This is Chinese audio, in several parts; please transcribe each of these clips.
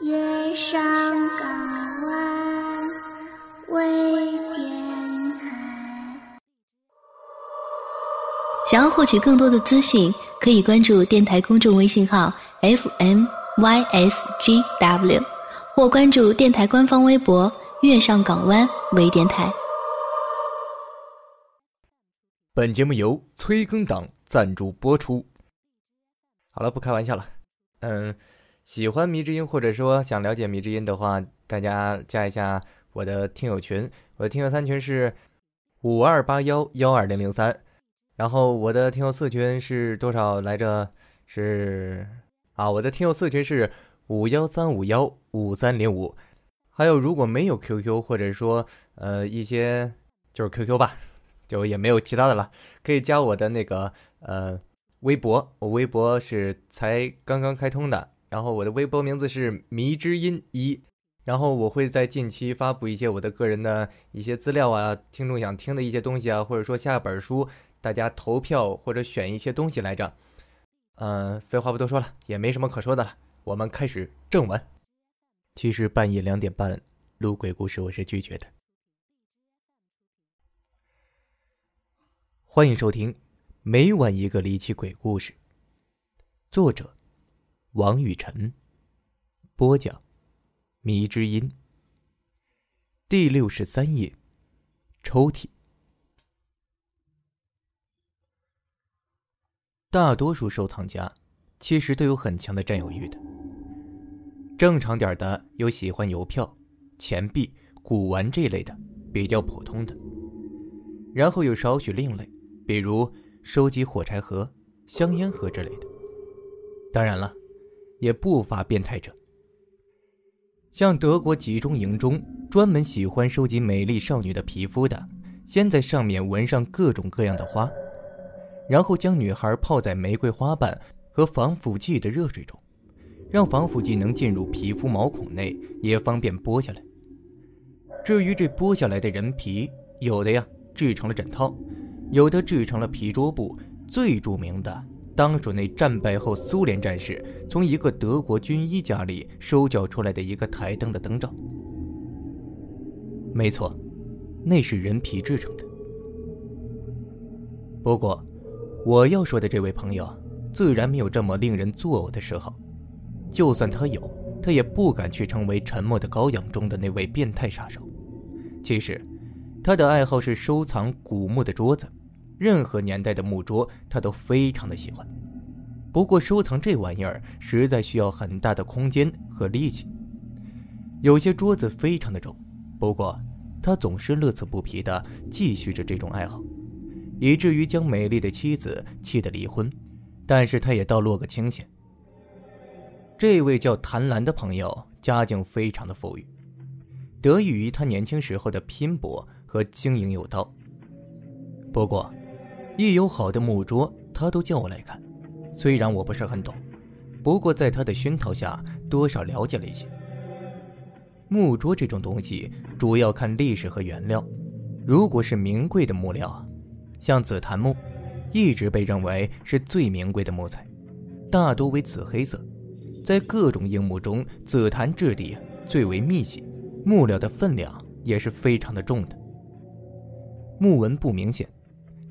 月上港湾微电台。想要获取更多的资讯，可以关注电台公众微信号 FMYSGW，或关注电台官方微博“月上港湾微电台”。本节目由催更党赞助播出。好了，不开玩笑了。嗯，喜欢迷之音或者说想了解迷之音的话，大家加一下我的听友群。我的听友三群是五二八幺幺二零零三，然后我的听友四群是多少来着？是啊，我的听友四群是五幺三五幺五三零五。还有，如果没有 QQ 或者说呃一些就是 QQ 吧，就也没有其他的了，可以加我的那个呃。微博，我微博是才刚刚开通的，然后我的微博名字是迷之音一，然后我会在近期发布一些我的个人的一些资料啊，听众想听的一些东西啊，或者说下本书，大家投票或者选一些东西来着。嗯，废话不多说了，也没什么可说的了，我们开始正文。其实半夜两点半录鬼故事我是拒绝的。欢迎收听。每晚一个离奇鬼故事。作者：王雨辰。播讲：迷之音。第六十三页，抽屉。大多数收藏家其实都有很强的占有欲的。正常点的有喜欢邮票、钱币、古玩这类的，比较普通的。然后有少许另类，比如。收集火柴盒、香烟盒之类的，当然了，也不乏变态者。像德国集中营中专门喜欢收集美丽少女的皮肤的，先在上面纹上各种各样的花，然后将女孩泡在玫瑰花瓣和防腐剂的热水中，让防腐剂能进入皮肤毛孔内，也方便剥下来。至于这剥下来的人皮，有的呀制成了枕套。有的制成了皮桌布，最著名的当属那战败后苏联战士从一个德国军医家里收缴出来的一个台灯的灯罩。没错，那是人皮制成的。不过，我要说的这位朋友，自然没有这么令人作呕的嗜好。就算他有，他也不敢去成为《沉默的羔羊》中的那位变态杀手。其实，他的爱好是收藏古墓的桌子。任何年代的木桌，他都非常的喜欢。不过收藏这玩意儿实在需要很大的空间和力气。有些桌子非常的重，不过他总是乐此不疲的继续着这种爱好，以至于将美丽的妻子气得离婚。但是他也倒落个清闲。这位叫谭兰的朋友家境非常的富裕，得益于他年轻时候的拼搏和经营有道。不过。一有好的木桌，他都叫我来看。虽然我不是很懂，不过在他的熏陶下，多少了解了一些。木桌这种东西，主要看历史和原料。如果是名贵的木料，像紫檀木，一直被认为是最名贵的木材，大多为紫黑色。在各种硬木中，紫檀质地最为密细，木料的分量也是非常的重的。木纹不明显。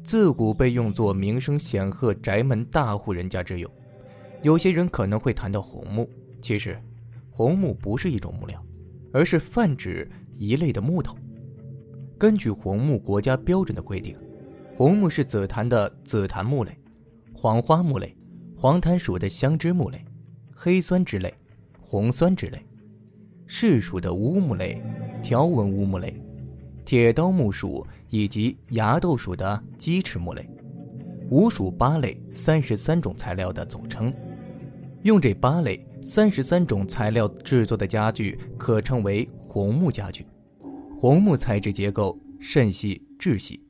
自古被用作名声显赫宅门大户人家之用。有些人可能会谈到红木，其实，红木不是一种木料，而是泛指一类的木头。根据红木国家标准的规定，红木是紫檀的紫檀木类，黄花木类，黄檀属的香脂木类，黑酸之类，红酸之类，柿属的乌木类，条纹乌木类。铁刀木属以及芽豆属的鸡翅木类，五属八类三十三种材料的总称。用这八类三十三种材料制作的家具，可称为红木家具。红木材质结构甚细质细，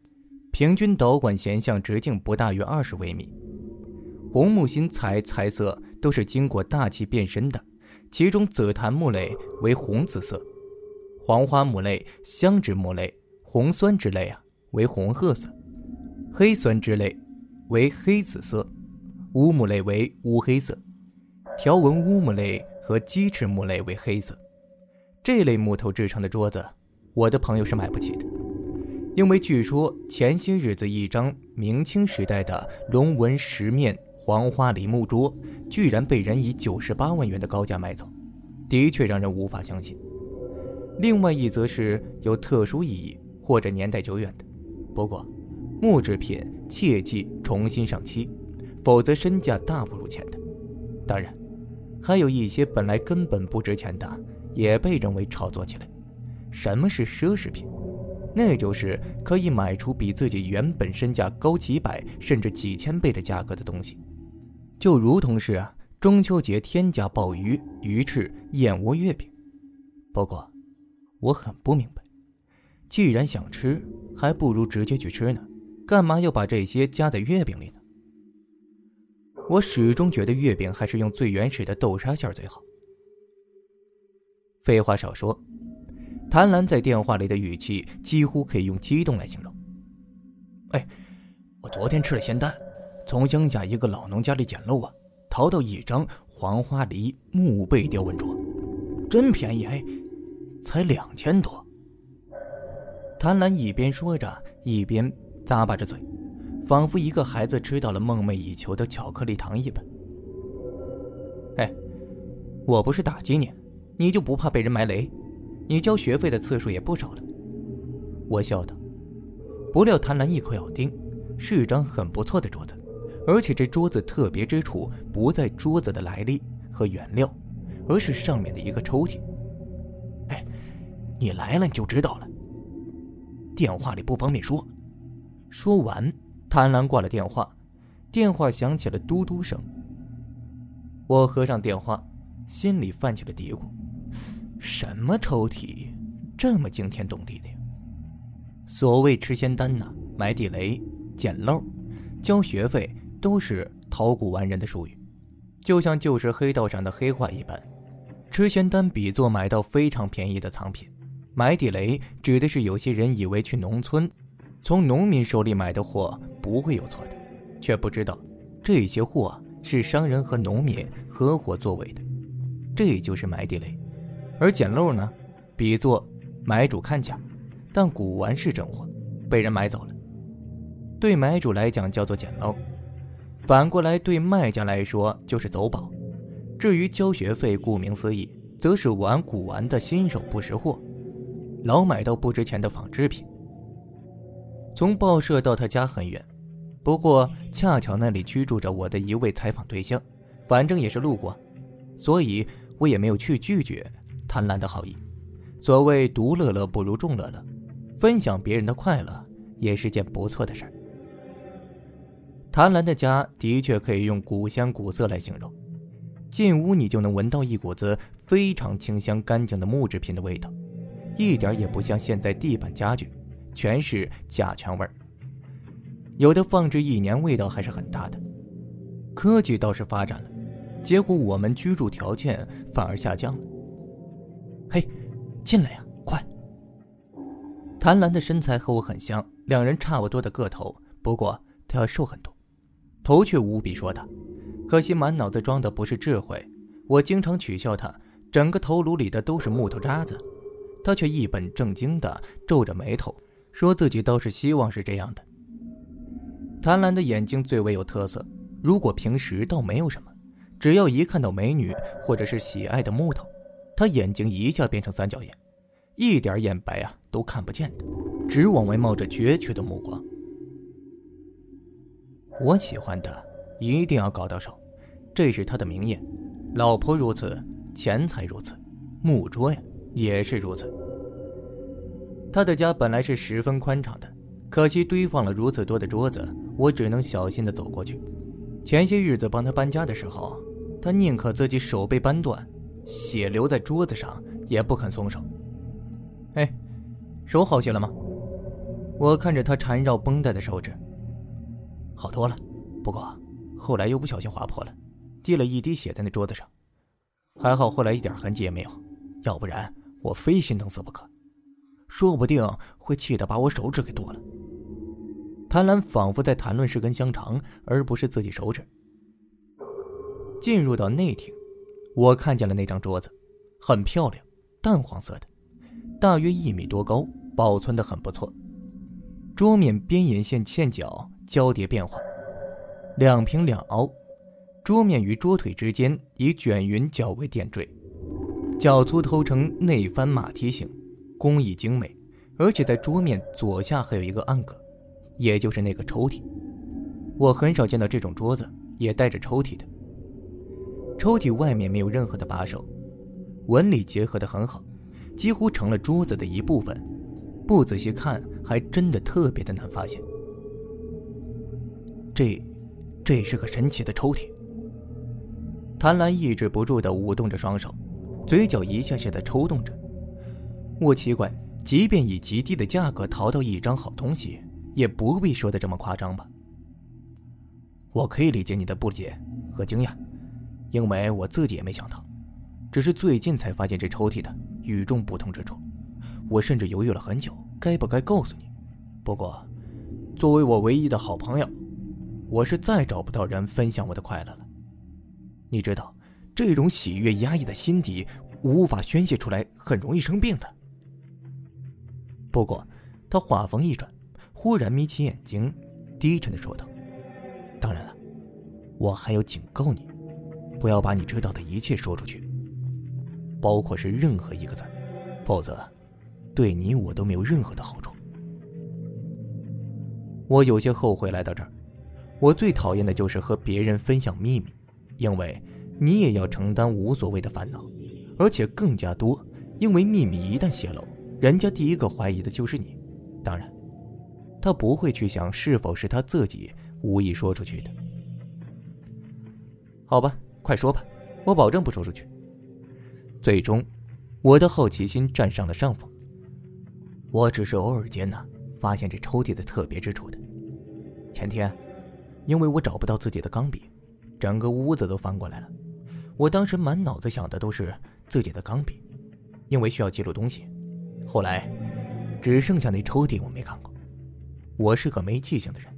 平均导管弦向直径不大于二十微米。红木芯材材色都是经过大气变深的，其中紫檀木类为红紫色。黄花木类、香脂木类、红酸之类啊，为红褐色；黑酸之类为黑紫色；乌木类为乌黑色；条纹乌木类和鸡翅木类为黑色。这类木头制成的桌子，我的朋友是买不起的，因为据说前些日子一张明清时代的龙纹石面黄花梨木桌，居然被人以九十八万元的高价买走，的确让人无法相信。另外一则是有特殊意义或者年代久远的，不过木制品切忌重新上漆，否则身价大不如前的。当然，还有一些本来根本不值钱的，也被认为炒作起来。什么是奢侈品？那就是可以买出比自己原本身价高几百甚至几千倍的价格的东西，就如同是啊中秋节天价鲍鱼、鱼翅、燕窝月饼。不过。我很不明白，既然想吃，还不如直接去吃呢，干嘛要把这些加在月饼里呢？我始终觉得月饼还是用最原始的豆沙馅最好。废话少说，谭兰在电话里的语气几乎可以用激动来形容。哎，我昨天吃了仙丹，从乡下一个老农家里捡漏啊，淘到一张黄花梨木背雕纹桌，真便宜哎。才两千多。谭兰一边说着，一边咂巴着嘴，仿佛一个孩子吃到了梦寐以求的巧克力糖一般。哎，我不是打击你，你就不怕被人埋雷？你交学费的次数也不少了。我笑道。不料谭兰一口咬定，是张很不错的桌子，而且这桌子特别之处不在桌子的来历和原料，而是上面的一个抽屉。你来了你就知道了。电话里不方便说。说完，谭兰挂了电话，电话响起了嘟嘟声。我合上电话，心里泛起了嘀咕：什么抽屉，这么惊天动地的呀？所谓吃仙丹呐，埋地雷、捡漏、交学费，都是陶古玩人的术语，就像旧时黑道上的黑话一般。吃仙丹比作买到非常便宜的藏品。埋地雷指的是有些人以为去农村，从农民手里买的货不会有错的，却不知道这些货是商人和农民合伙作伪的，这就是埋地雷。而捡漏呢，比作买主看假，但古玩是真货，被人买走了，对买主来讲叫做捡漏，反过来对卖家来说就是走宝。至于交学费，顾名思义，则是玩古玩的新手不识货。老买到不值钱的仿制品。从报社到他家很远，不过恰巧那里居住着我的一位采访对象，反正也是路过，所以我也没有去拒绝贪婪的好意。所谓独乐乐不如众乐乐，分享别人的快乐也是件不错的事儿。谭兰的家的确可以用古香古色来形容，进屋你就能闻到一股子非常清香干净的木制品的味道。一点也不像现在地板家具，全是甲醛味儿。有的放置一年，味道还是很大的。科技倒是发展了，结果我们居住条件反而下降了。嘿，进来呀，快！谭兰的身材和我很像，两人差不多的个头，不过她要瘦很多，头却无比硕大。可惜满脑子装的不是智慧，我经常取笑她，整个头颅里的都是木头渣子。他却一本正经地皱着眉头，说自己倒是希望是这样的。谭兰的眼睛最为有特色，如果平时倒没有什么，只要一看到美女或者是喜爱的木头，他眼睛一下变成三角眼，一点眼白啊都看不见的，直往外冒着决绝的目光。我喜欢的一定要搞到手，这是他的名言。老婆如此，钱财如此，木桌呀。也是如此。他的家本来是十分宽敞的，可惜堆放了如此多的桌子，我只能小心的走过去。前些日子帮他搬家的时候，他宁可自己手被搬断，血流在桌子上，也不肯松手。哎，手好些了吗？我看着他缠绕绷带的手指，好多了，不过后来又不小心划破了，滴了一滴血在那桌子上，还好后来一点痕迹也没有，要不然。我非心疼死不可，说不定会气得把我手指给剁了。谭兰仿佛在谈论是根香肠，而不是自己手指。进入到内厅，我看见了那张桌子，很漂亮，淡黄色的，大约一米多高，保存的很不错。桌面边沿线线角交叠变化，两平两凹。桌面与桌腿之间以卷云较为点缀，脚粗头呈内翻马蹄形，工艺精美。而且在桌面左下还有一个暗格，也就是那个抽屉。我很少见到这种桌子也带着抽屉的。抽屉外面没有任何的把手，纹理结合的很好，几乎成了桌子的一部分。不仔细看，还真的特别的难发现。这，这是个神奇的抽屉。谭兰抑制不住的舞动着双手，嘴角一下下的抽动着。我奇怪。即便以极低的价格淘到一张好东西，也不必说的这么夸张吧？我可以理解你的不解和惊讶，因为我自己也没想到，只是最近才发现这抽屉的与众不同之处。我甚至犹豫了很久，该不该告诉你。不过，作为我唯一的好朋友，我是再找不到人分享我的快乐了。你知道，这种喜悦压抑的心底无法宣泄出来，很容易生病的。不过，他话锋一转，忽然眯起眼睛，低沉的说道：“当然了，我还要警告你，不要把你知道的一切说出去，包括是任何一个字，否则，对你我都没有任何的好处。”我有些后悔来到这儿。我最讨厌的就是和别人分享秘密，因为你也要承担无所谓的烦恼，而且更加多，因为秘密一旦泄露。人家第一个怀疑的就是你，当然，他不会去想是否是他自己无意说出去的。好吧，快说吧，我保证不说出去。最终，我的好奇心占上了上风。我只是偶尔间呢，发现这抽屉的特别之处的。前天，因为我找不到自己的钢笔，整个屋子都翻过来了。我当时满脑子想的都是自己的钢笔，因为需要记录东西。后来，只剩下那抽屉我没看过。我是个没记性的人，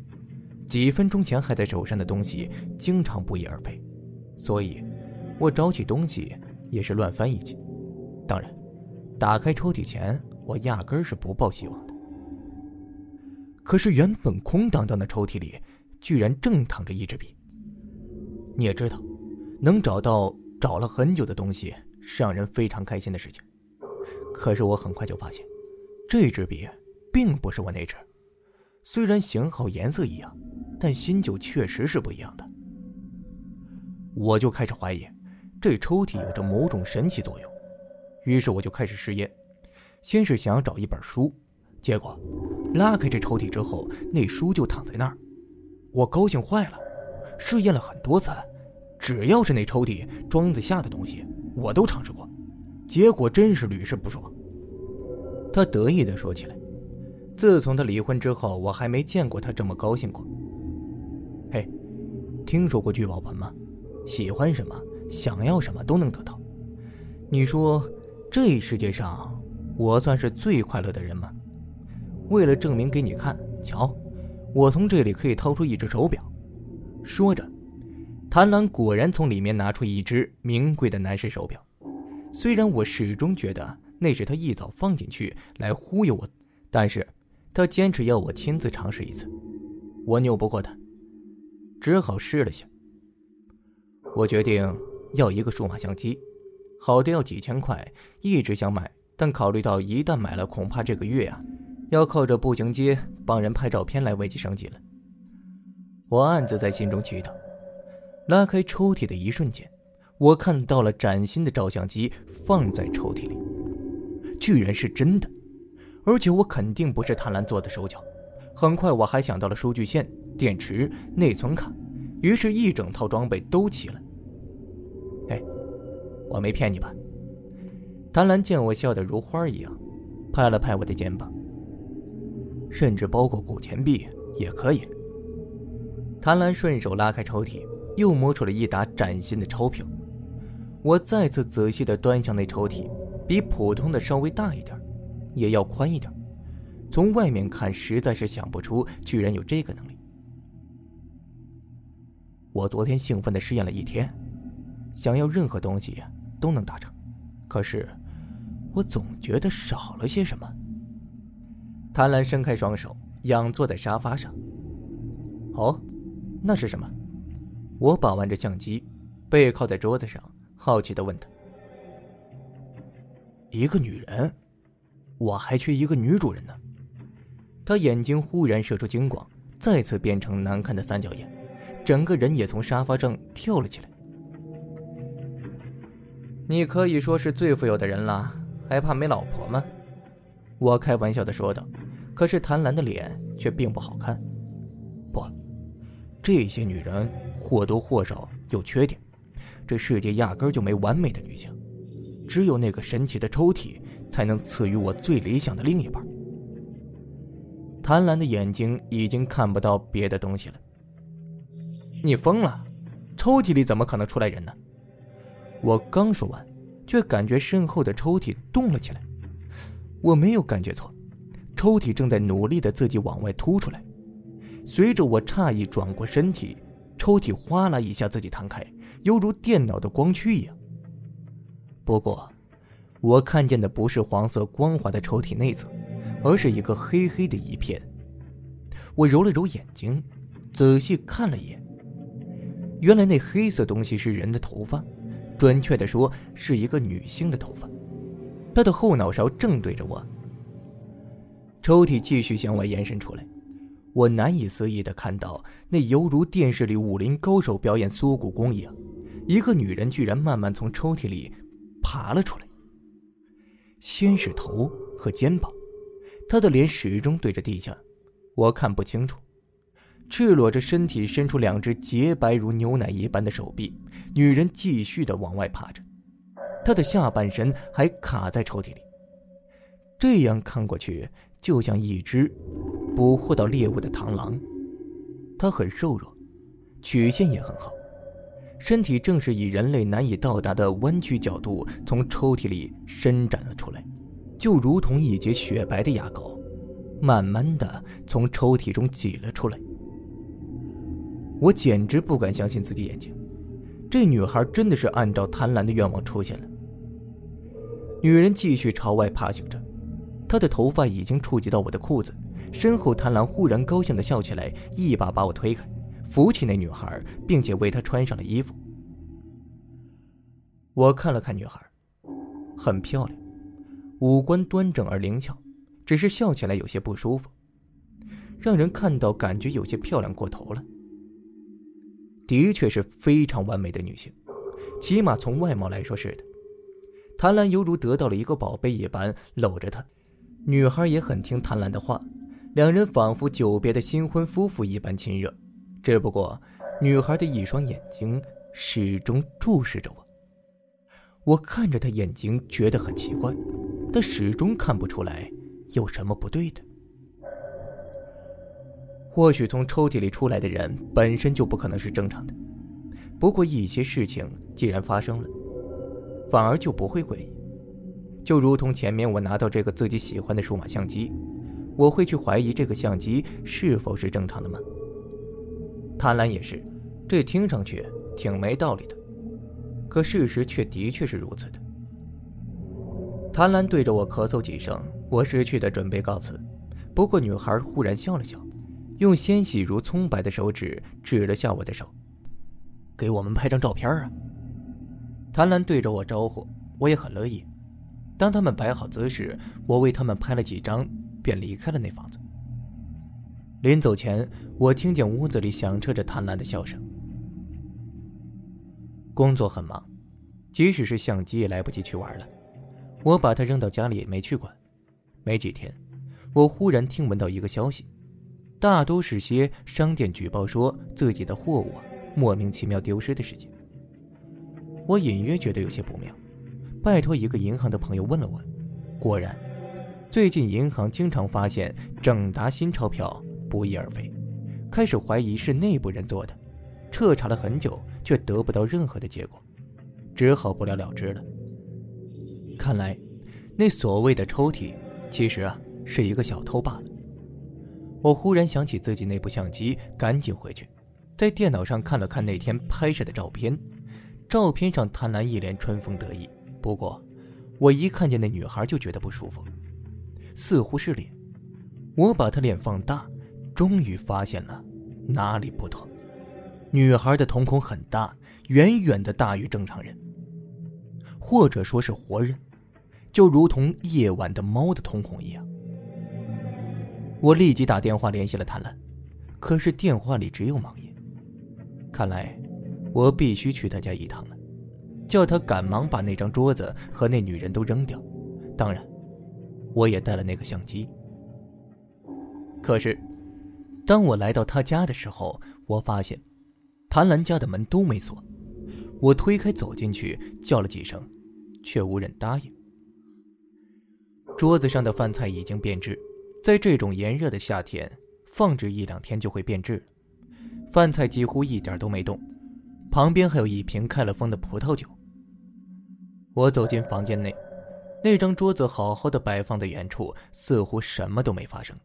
几分钟前还在手上的东西，经常不翼而飞，所以，我找起东西也是乱翻一气。当然，打开抽屉前，我压根儿是不抱希望的。可是原本空荡荡的抽屉里，居然正躺着一支笔。你也知道，能找到找了很久的东西，是让人非常开心的事情。可是我很快就发现，这支笔并不是我那支。虽然型号、颜色一样，但新旧确实是不一样的。我就开始怀疑，这抽屉有着某种神奇作用。于是我就开始试验，先是想要找一本书，结果拉开这抽屉之后，那书就躺在那儿。我高兴坏了，试验了很多次，只要是那抽屉装得下的东西，我都尝试过。结果真是屡试不爽。他得意的说起来：“自从他离婚之后，我还没见过他这么高兴过。”嘿，听说过聚宝盆吗？喜欢什么，想要什么都能得到。你说，这世界上我算是最快乐的人吗？为了证明给你看，瞧，我从这里可以掏出一只手表。说着，谭兰果然从里面拿出一只名贵的男士手表。虽然我始终觉得那是他一早放进去来忽悠我，但是他坚持要我亲自尝试一次，我拗不过他，只好试了下。我决定要一个数码相机，好的要几千块，一直想买，但考虑到一旦买了，恐怕这个月啊，要靠着步行街帮人拍照片来维持生计了。我暗自在心中祈祷，拉开抽屉的一瞬间。我看到了崭新的照相机放在抽屉里，居然是真的，而且我肯定不是贪婪做的手脚。很快我还想到了数据线、电池、内存卡，于是，一整套装备都齐了。哎，我没骗你吧？贪婪见我笑得如花一样，拍了拍我的肩膀。甚至包括古钱币也可以。贪婪顺手拉开抽屉，又摸出了一沓崭新的钞票。我再次仔细地端详那抽屉，比普通的稍微大一点，也要宽一点。从外面看，实在是想不出居然有这个能力。我昨天兴奋地试验了一天，想要任何东西都能达成，可是我总觉得少了些什么。谭兰伸开双手，仰坐在沙发上。哦，那是什么？我把玩着相机，背靠在桌子上，好奇的问他：“一个女人，我还缺一个女主人呢。”他眼睛忽然射出金光，再次变成难看的三角眼，整个人也从沙发上跳了起来。你可以说是最富有的人了，还怕没老婆吗？我开玩笑的说道。可是谭兰的脸却并不好看。不，这些女人或多或少有缺点，这世界压根就没完美的女性，只有那个神奇的抽屉才能赐予我最理想的另一半。谭兰的眼睛已经看不到别的东西了。你疯了？抽屉里怎么可能出来人呢？我刚说完，却感觉身后的抽屉动了起来。我没有感觉错，抽屉正在努力的自己往外凸出来。随着我诧异转过身体，抽屉哗啦一下自己弹开，犹如电脑的光驱一样。不过，我看见的不是黄色光滑的抽屉内侧，而是一个黑黑的一片。我揉了揉眼睛，仔细看了一眼，原来那黑色东西是人的头发。准确的说，是一个女性的头发，她的后脑勺正对着我。抽屉继续向外延伸出来，我难以思议的看到，那犹如电视里武林高手表演缩骨功一样，一个女人居然慢慢从抽屉里爬了出来。先是头和肩膀，她的脸始终对着地下，我看不清楚。赤裸着身体，伸出两只洁白如牛奶一般的手臂，女人继续的往外爬着，她的下半身还卡在抽屉里。这样看过去，就像一只捕获到猎物的螳螂。它很瘦弱，曲线也很好，身体正是以人类难以到达的弯曲角度从抽屉里伸展了出来，就如同一截雪白的牙膏，慢慢的从抽屉中挤了出来。我简直不敢相信自己眼睛，这女孩真的是按照贪婪的愿望出现了。女人继续朝外爬行着，她的头发已经触及到我的裤子。身后，贪婪忽然高兴地笑起来，一把把我推开，扶起那女孩，并且为她穿上了衣服。我看了看女孩，很漂亮，五官端正而灵巧，只是笑起来有些不舒服，让人看到感觉有些漂亮过头了。的确是非常完美的女性，起码从外貌来说是的。谭兰犹如得到了一个宝贝一般搂着她，女孩也很听谭兰的话，两人仿佛久别的新婚夫妇一般亲热。只不过，女孩的一双眼睛始终注视着我。我看着她眼睛，觉得很奇怪，但始终看不出来有什么不对的。或许从抽屉里出来的人本身就不可能是正常的，不过一些事情既然发生了，反而就不会诡异。就如同前面我拿到这个自己喜欢的数码相机，我会去怀疑这个相机是否是正常的吗？贪婪也是，这听上去挺没道理的，可事实却的确是如此的。贪婪对着我咳嗽几声，我识趣的准备告辞，不过女孩忽然笑了笑。用纤细如葱白的手指指了下我的手，给我们拍张照片啊！谭兰对着我招呼，我也很乐意。当他们摆好姿势，我为他们拍了几张，便离开了那房子。临走前，我听见屋子里响彻着贪婪的笑声。工作很忙，即使是相机也来不及去玩了。我把它扔到家里也，没去管。没几天，我忽然听闻到一个消息。大都是些商店举报说自己的货物莫名其妙丢失的事情。我隐约觉得有些不妙，拜托一个银行的朋友问了问，果然，最近银行经常发现整沓新钞票不翼而飞，开始怀疑是内部人做的，彻查了很久却得不到任何的结果，只好不了了之了。看来，那所谓的抽屉，其实啊是一个小偷罢了。我忽然想起自己那部相机，赶紧回去，在电脑上看了看那天拍摄的照片。照片上贪婪一脸春风得意，不过我一看见那女孩就觉得不舒服，似乎是脸。我把她脸放大，终于发现了哪里不妥。女孩的瞳孔很大，远远的大于正常人，或者说是活人，就如同夜晚的猫的瞳孔一样。我立即打电话联系了谭兰，可是电话里只有忙音。看来我必须去他家一趟了，叫他赶忙把那张桌子和那女人都扔掉。当然，我也带了那个相机。可是，当我来到他家的时候，我发现。谭兰家的门都没锁，我推开走进去，叫了几声，却无人答应。桌子上的饭菜已经变质，在这种炎热的夏天，放置一两天就会变质。饭菜几乎一点都没动，旁边还有一瓶开了封的葡萄酒。我走进房间内，那张桌子好好的摆放在原处，似乎什么都没发生。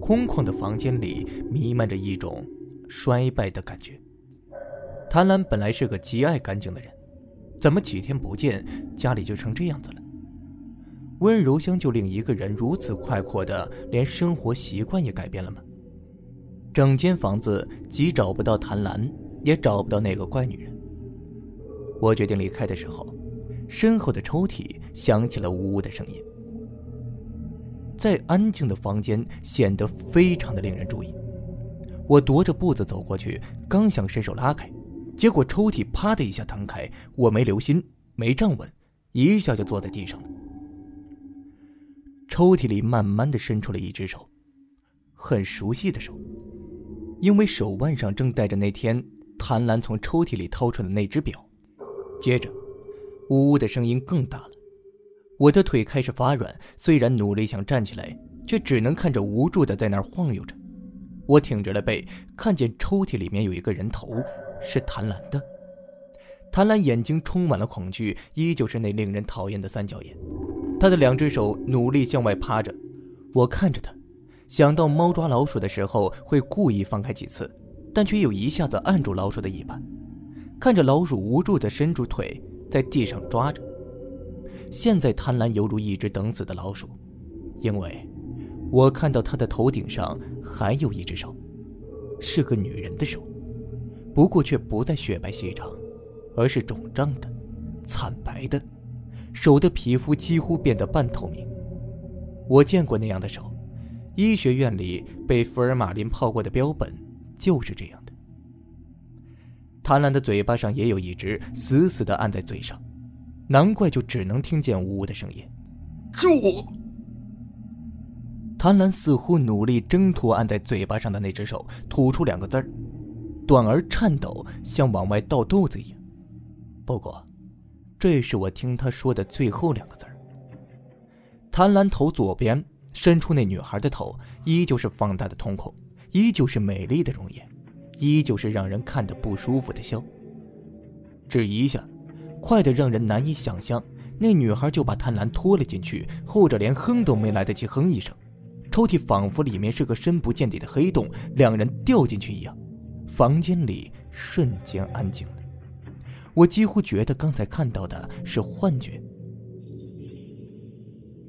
空旷的房间里弥漫着一种衰败的感觉。谭兰本来是个极爱干净的人，怎么几天不见，家里就成这样子了？温柔乡就令一个人如此快活的，连生活习惯也改变了吗？整间房子既找不到谭兰，也找不到那个怪女人。我决定离开的时候，身后的抽屉响起了呜呜的声音，在安静的房间显得非常的令人注意。我踱着步子走过去，刚想伸手拉开。结果抽屉啪的一下弹开，我没留心，没站稳，一下就坐在地上了。抽屉里慢慢的伸出了一只手，很熟悉的手，因为手腕上正戴着那天谭兰从抽屉里掏出的那只表。接着，呜呜的声音更大了，我的腿开始发软，虽然努力想站起来，却只能看着无助的在那儿晃悠着。我挺着了背，看见抽屉里面有一个人头。是谭兰的。谭兰眼睛充满了恐惧，依旧是那令人讨厌的三角眼。他的两只手努力向外趴着，我看着他，想到猫抓老鼠的时候会故意放开几次，但却又一下子按住老鼠的尾巴。看着老鼠无助地伸出腿在地上抓着。现在贪婪犹如一只等死的老鼠，因为我看到他的头顶上还有一只手，是个女人的手。不过却不再雪白细长，而是肿胀的、惨白的，手的皮肤几乎变得半透明。我见过那样的手，医学院里被福尔马林泡过的标本就是这样的。谭兰的嘴巴上也有一只，死死的按在嘴上，难怪就只能听见呜呜的声音。救我！贪婪似乎努力挣脱按在嘴巴上的那只手，吐出两个字儿。短而颤抖，像往外倒豆子一样。不过，这是我听他说的最后两个字儿。贪婪头左边伸出那女孩的头，依旧是放大的瞳孔，依旧是美丽的容颜，依旧是让人看得不舒服的笑。只一下，快得让人难以想象，那女孩就把贪婪拖了进去，后者连哼都没来得及哼一声，抽屉仿佛里面是个深不见底的黑洞，两人掉进去一样。房间里瞬间安静了，我几乎觉得刚才看到的是幻觉。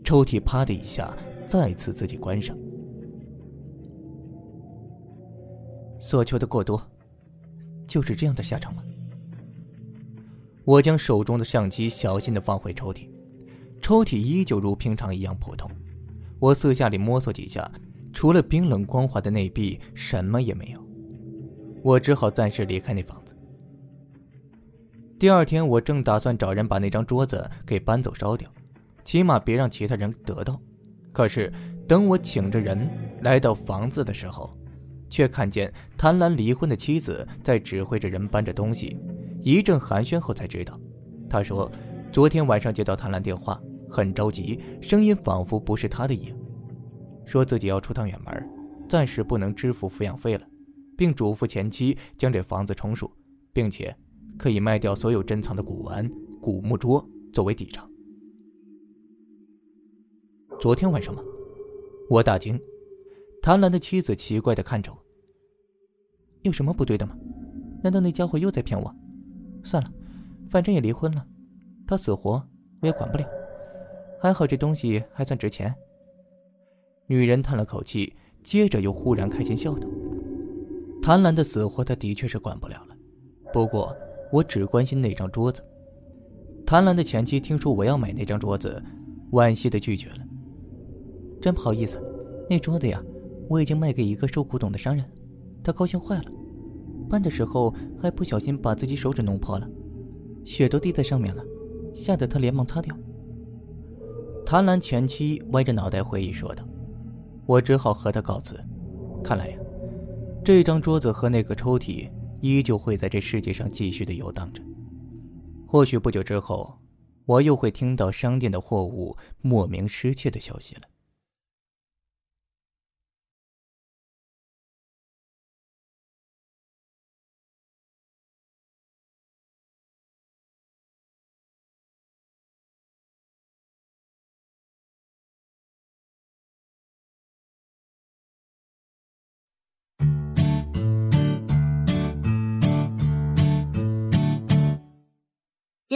抽屉啪的一下再次自己关上。所求的过多，就是这样的下场吗？我将手中的相机小心的放回抽屉，抽屉依旧如平常一样普通。我四下里摸索几下，除了冰冷光滑的内壁，什么也没有。我只好暂时离开那房子。第二天，我正打算找人把那张桌子给搬走烧掉，起码别让其他人得到。可是，等我请着人来到房子的时候，却看见谭兰离婚的妻子在指挥着人搬着东西。一阵寒暄后，才知道，他说，昨天晚上接到谭兰电话，很着急，声音仿佛不是他的音，说自己要出趟远门，暂时不能支付抚养费了。并嘱咐前妻将这房子重数，并且可以卖掉所有珍藏的古玩、古木桌作为抵偿。昨天晚上吗？我大惊。谭兰的妻子奇怪的看着我：“有什么不对的吗？难道那家伙又在骗我？算了，反正也离婚了，他死活我也管不了。还好这东西还算值钱。女人叹了口气，接着又忽然开心笑道：“谭兰的死活，他的确是管不了了。不过我只关心那张桌子。”谭兰的前妻听说我要买那张桌子，惋惜的拒绝了。真不好意思，那桌子呀，我已经卖给一个收古董的商人，他高兴坏了，搬的时候还不小心把自己手指弄破了，血都滴在上面了，吓得他连忙擦掉。谭兰前妻歪着脑袋回忆说道：“我只好和他告辞。看来呀，这张桌子和那个抽屉依旧会在这世界上继续的游荡着。或许不久之后，我又会听到商店的货物莫名失窃的消息了。”